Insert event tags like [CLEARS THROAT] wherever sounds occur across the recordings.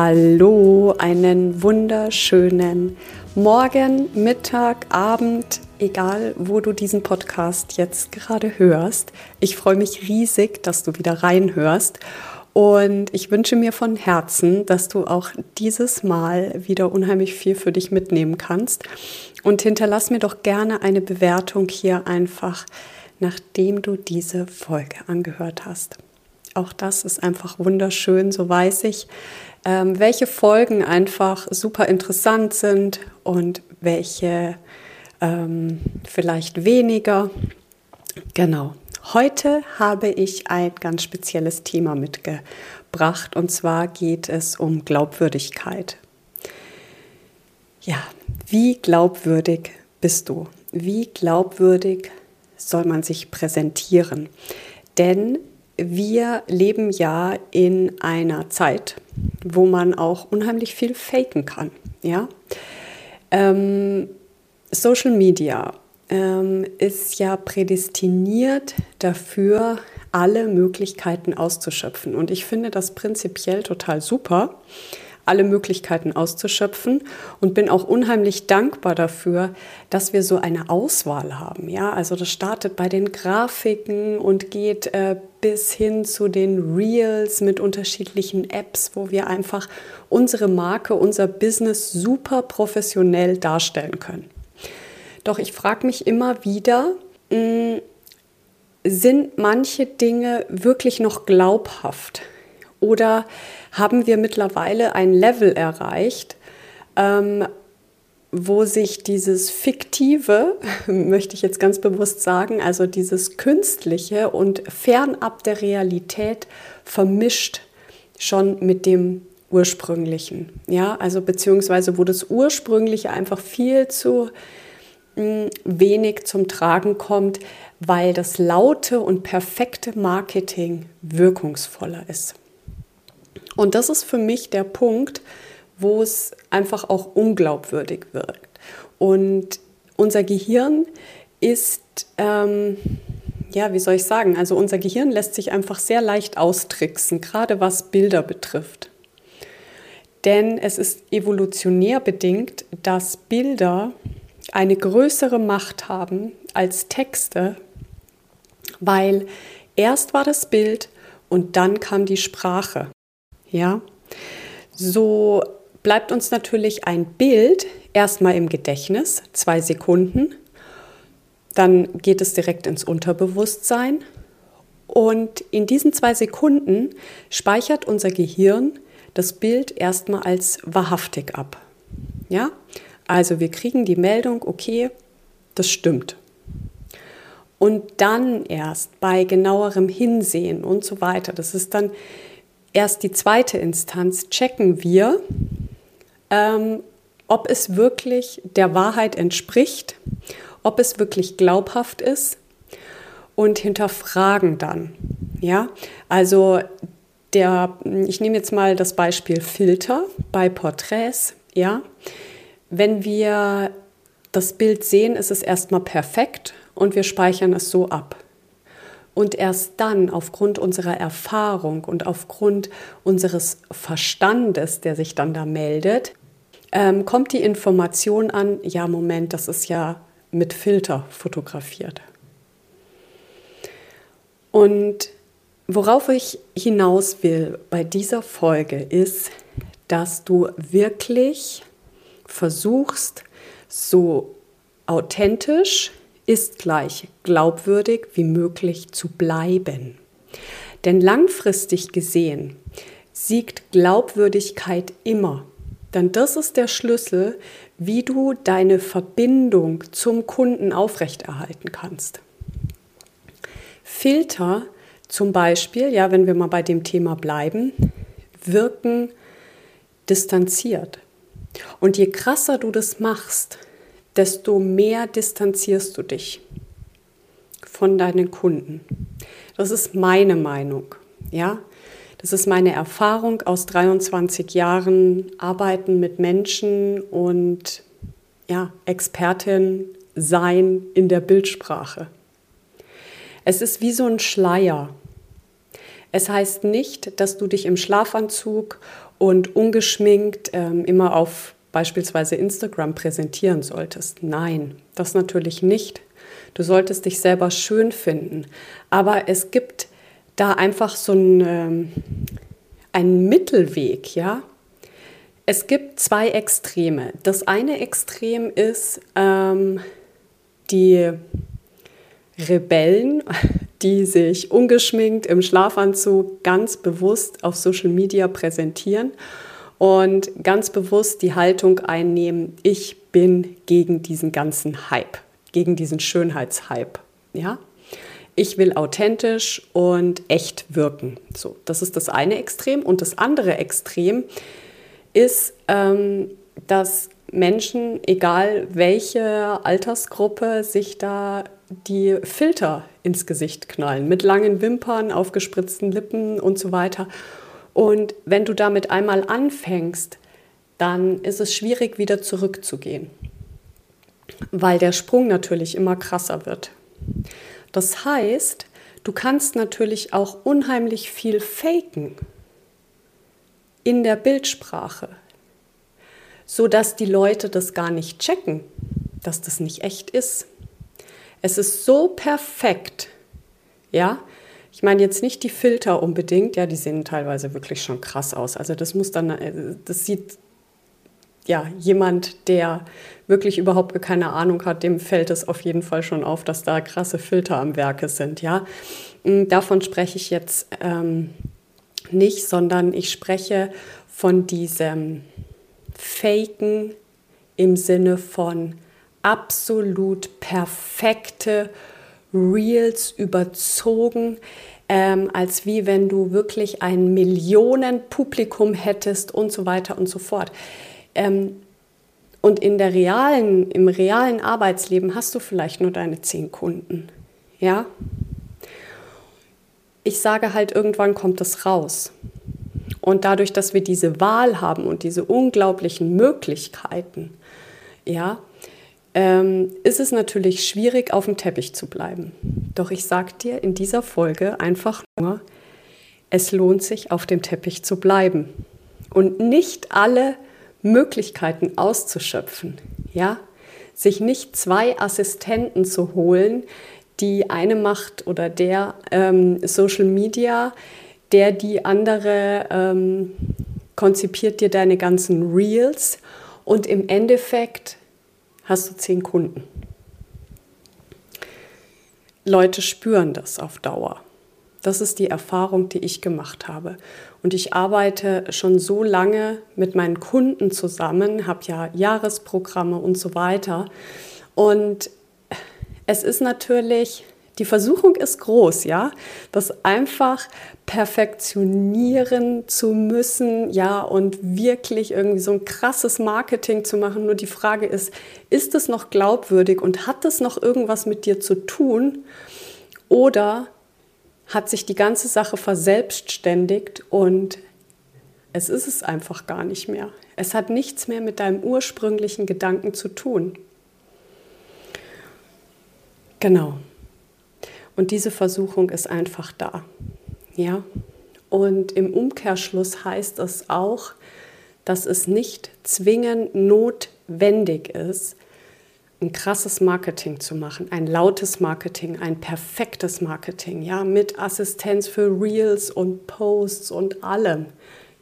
Hallo, einen wunderschönen Morgen, Mittag, Abend, egal wo du diesen Podcast jetzt gerade hörst. Ich freue mich riesig, dass du wieder reinhörst. Und ich wünsche mir von Herzen, dass du auch dieses Mal wieder unheimlich viel für dich mitnehmen kannst. Und hinterlass mir doch gerne eine Bewertung hier einfach, nachdem du diese Folge angehört hast. Auch das ist einfach wunderschön, so weiß ich, ähm, welche Folgen einfach super interessant sind und welche ähm, vielleicht weniger. Genau. Heute habe ich ein ganz spezielles Thema mitgebracht und zwar geht es um Glaubwürdigkeit. Ja, wie glaubwürdig bist du? Wie glaubwürdig soll man sich präsentieren? Denn wir leben ja in einer Zeit, wo man auch unheimlich viel faken kann. Ja? Ähm, Social Media ähm, ist ja prädestiniert dafür, alle Möglichkeiten auszuschöpfen. Und ich finde das prinzipiell total super alle Möglichkeiten auszuschöpfen und bin auch unheimlich dankbar dafür, dass wir so eine Auswahl haben. Ja, also das startet bei den Grafiken und geht äh, bis hin zu den Reels mit unterschiedlichen Apps, wo wir einfach unsere Marke, unser Business super professionell darstellen können. Doch ich frage mich immer wieder, mh, hm, sind manche Dinge wirklich noch glaubhaft? Oder haben wir mittlerweile ein Level erreicht, ähm, wo sich dieses Fiktive, [LAUGHS] möchte ich jetzt ganz bewusst sagen, also dieses Künstliche und fernab der Realität vermischt schon mit dem Ursprünglichen. Ja, also beziehungsweise wo das Ursprüngliche einfach viel zu hm, wenig zum Tragen kommt, weil das laute und perfekte Marketing wirkungsvoller ist. Und das ist für mich der Punkt, wo es einfach auch unglaubwürdig wirkt. Und unser Gehirn ist, ähm, ja, wie soll ich sagen, also unser Gehirn lässt sich einfach sehr leicht austricksen, gerade was Bilder betrifft. Denn es ist evolutionär bedingt, dass Bilder eine größere Macht haben als Texte, weil erst war das Bild und dann kam die Sprache. Ja, so bleibt uns natürlich ein Bild erstmal im Gedächtnis, zwei Sekunden. Dann geht es direkt ins Unterbewusstsein. Und in diesen zwei Sekunden speichert unser Gehirn das Bild erstmal als wahrhaftig ab. Ja, also wir kriegen die Meldung, okay, das stimmt. Und dann erst bei genauerem Hinsehen und so weiter, das ist dann erst die zweite Instanz checken wir, ähm, ob es wirklich der Wahrheit entspricht, ob es wirklich glaubhaft ist und hinterfragen dann. Ja, also der, ich nehme jetzt mal das Beispiel Filter bei Porträts. Ja, wenn wir das Bild sehen, ist es erstmal perfekt und wir speichern es so ab. Und erst dann, aufgrund unserer Erfahrung und aufgrund unseres Verstandes, der sich dann da meldet, ähm, kommt die Information an, ja, Moment, das ist ja mit Filter fotografiert. Und worauf ich hinaus will bei dieser Folge ist, dass du wirklich versuchst, so authentisch ist gleich glaubwürdig wie möglich zu bleiben. Denn langfristig gesehen siegt Glaubwürdigkeit immer. Denn das ist der Schlüssel, wie du deine Verbindung zum Kunden aufrechterhalten kannst. Filter zum Beispiel, ja, wenn wir mal bei dem Thema bleiben, wirken distanziert. Und je krasser du das machst, desto mehr distanzierst du dich von deinen Kunden. Das ist meine Meinung, ja? Das ist meine Erfahrung aus 23 Jahren Arbeiten mit Menschen und ja, Expertin sein in der Bildsprache. Es ist wie so ein Schleier. Es heißt nicht, dass du dich im Schlafanzug und ungeschminkt ähm, immer auf beispielsweise Instagram präsentieren solltest. Nein, das natürlich nicht. Du solltest dich selber schön finden. Aber es gibt da einfach so ein, ähm, einen Mittelweg, ja. Es gibt zwei Extreme. Das eine Extrem ist ähm, die Rebellen, [LAUGHS] die sich ungeschminkt im Schlafanzug ganz bewusst auf Social Media präsentieren und ganz bewusst die Haltung einnehmen, ich bin gegen diesen ganzen Hype, gegen diesen Schönheitshype. Ja? Ich will authentisch und echt wirken. So, das ist das eine Extrem. Und das andere Extrem ist, ähm, dass Menschen, egal welche Altersgruppe, sich da die Filter ins Gesicht knallen, mit langen Wimpern, aufgespritzten Lippen und so weiter. Und wenn du damit einmal anfängst, dann ist es schwierig, wieder zurückzugehen, weil der Sprung natürlich immer krasser wird. Das heißt, du kannst natürlich auch unheimlich viel faken in der Bildsprache, sodass die Leute das gar nicht checken, dass das nicht echt ist. Es ist so perfekt, ja. Ich meine jetzt nicht die Filter unbedingt, ja, die sehen teilweise wirklich schon krass aus. Also das muss dann, äh, das sieht ja jemand, der wirklich überhaupt keine Ahnung hat, dem fällt es auf jeden Fall schon auf, dass da krasse Filter am Werke sind, ja. Hm, davon spreche ich jetzt ähm, nicht, sondern ich spreche von diesem Faken im Sinne von absolut perfekte Reels überzogen, ähm, als wie wenn du wirklich ein Millionenpublikum hättest und so weiter und so fort. Ähm, und in der realen, im realen Arbeitsleben hast du vielleicht nur deine zehn Kunden. Ja? Ich sage halt, irgendwann kommt es raus. Und dadurch, dass wir diese Wahl haben und diese unglaublichen Möglichkeiten, ja, ähm, ist es natürlich schwierig, auf dem Teppich zu bleiben. Doch ich sage dir in dieser Folge einfach nur, es lohnt sich, auf dem Teppich zu bleiben und nicht alle Möglichkeiten auszuschöpfen. Ja? Sich nicht zwei Assistenten zu holen, die eine macht oder der ähm, Social Media, der die andere ähm, konzipiert dir deine ganzen Reels und im Endeffekt hast du zehn Kunden. Leute spüren das auf Dauer. Das ist die Erfahrung, die ich gemacht habe. Und ich arbeite schon so lange mit meinen Kunden zusammen, habe ja Jahresprogramme und so weiter. Und es ist natürlich die Versuchung ist groß, ja, das einfach perfektionieren zu müssen, ja, und wirklich irgendwie so ein krasses Marketing zu machen. Nur die Frage ist, ist es noch glaubwürdig und hat es noch irgendwas mit dir zu tun? Oder hat sich die ganze Sache verselbstständigt und es ist es einfach gar nicht mehr. Es hat nichts mehr mit deinem ursprünglichen Gedanken zu tun. Genau. Und diese Versuchung ist einfach da. Ja? Und im Umkehrschluss heißt es auch, dass es nicht zwingend notwendig ist, ein krasses Marketing zu machen, ein lautes Marketing, ein perfektes Marketing, ja, mit Assistenz für Reels und Posts und allem.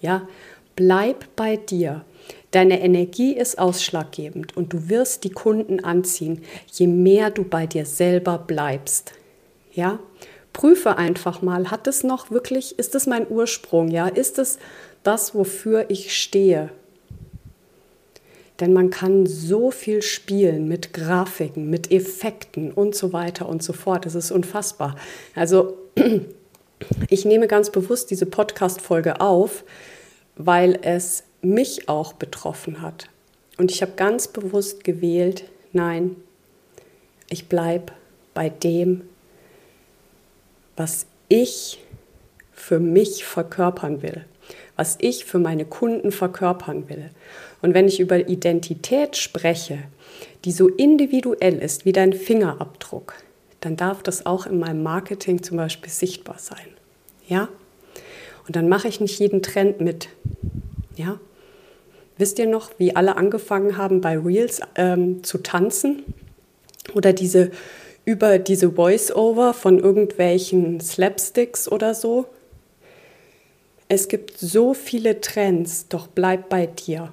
Ja, bleib bei dir. Deine Energie ist ausschlaggebend und du wirst die Kunden anziehen, je mehr du bei dir selber bleibst. Ja, prüfe einfach mal, hat es noch wirklich, ist es mein Ursprung? Ja, ist es das, wofür ich stehe? Denn man kann so viel spielen mit Grafiken, mit Effekten und so weiter und so fort. Das ist unfassbar. Also [CLEARS THROAT] ich nehme ganz bewusst diese Podcast-Folge auf, weil es mich auch betroffen hat. Und ich habe ganz bewusst gewählt, nein, ich bleibe bei dem, was ich für mich verkörpern will, was ich für meine Kunden verkörpern will. Und wenn ich über Identität spreche, die so individuell ist wie dein Fingerabdruck, dann darf das auch in meinem Marketing zum Beispiel sichtbar sein. Ja? Und dann mache ich nicht jeden Trend mit. Ja? Wisst ihr noch, wie alle angefangen haben, bei Reels ähm, zu tanzen? Oder diese über diese Voice-Over von irgendwelchen Slapsticks oder so? Es gibt so viele Trends, doch bleib bei dir.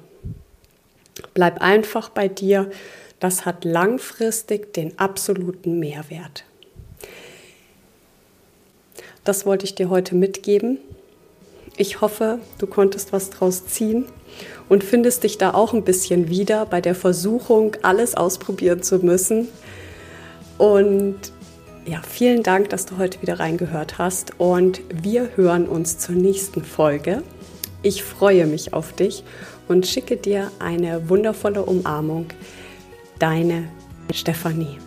Bleib einfach bei dir. Das hat langfristig den absoluten Mehrwert. Das wollte ich dir heute mitgeben. Ich hoffe, du konntest was draus ziehen und findest dich da auch ein bisschen wieder bei der Versuchung, alles ausprobieren zu müssen. Und ja, vielen Dank, dass du heute wieder reingehört hast und wir hören uns zur nächsten Folge. Ich freue mich auf dich und schicke dir eine wundervolle Umarmung. Deine Stefanie.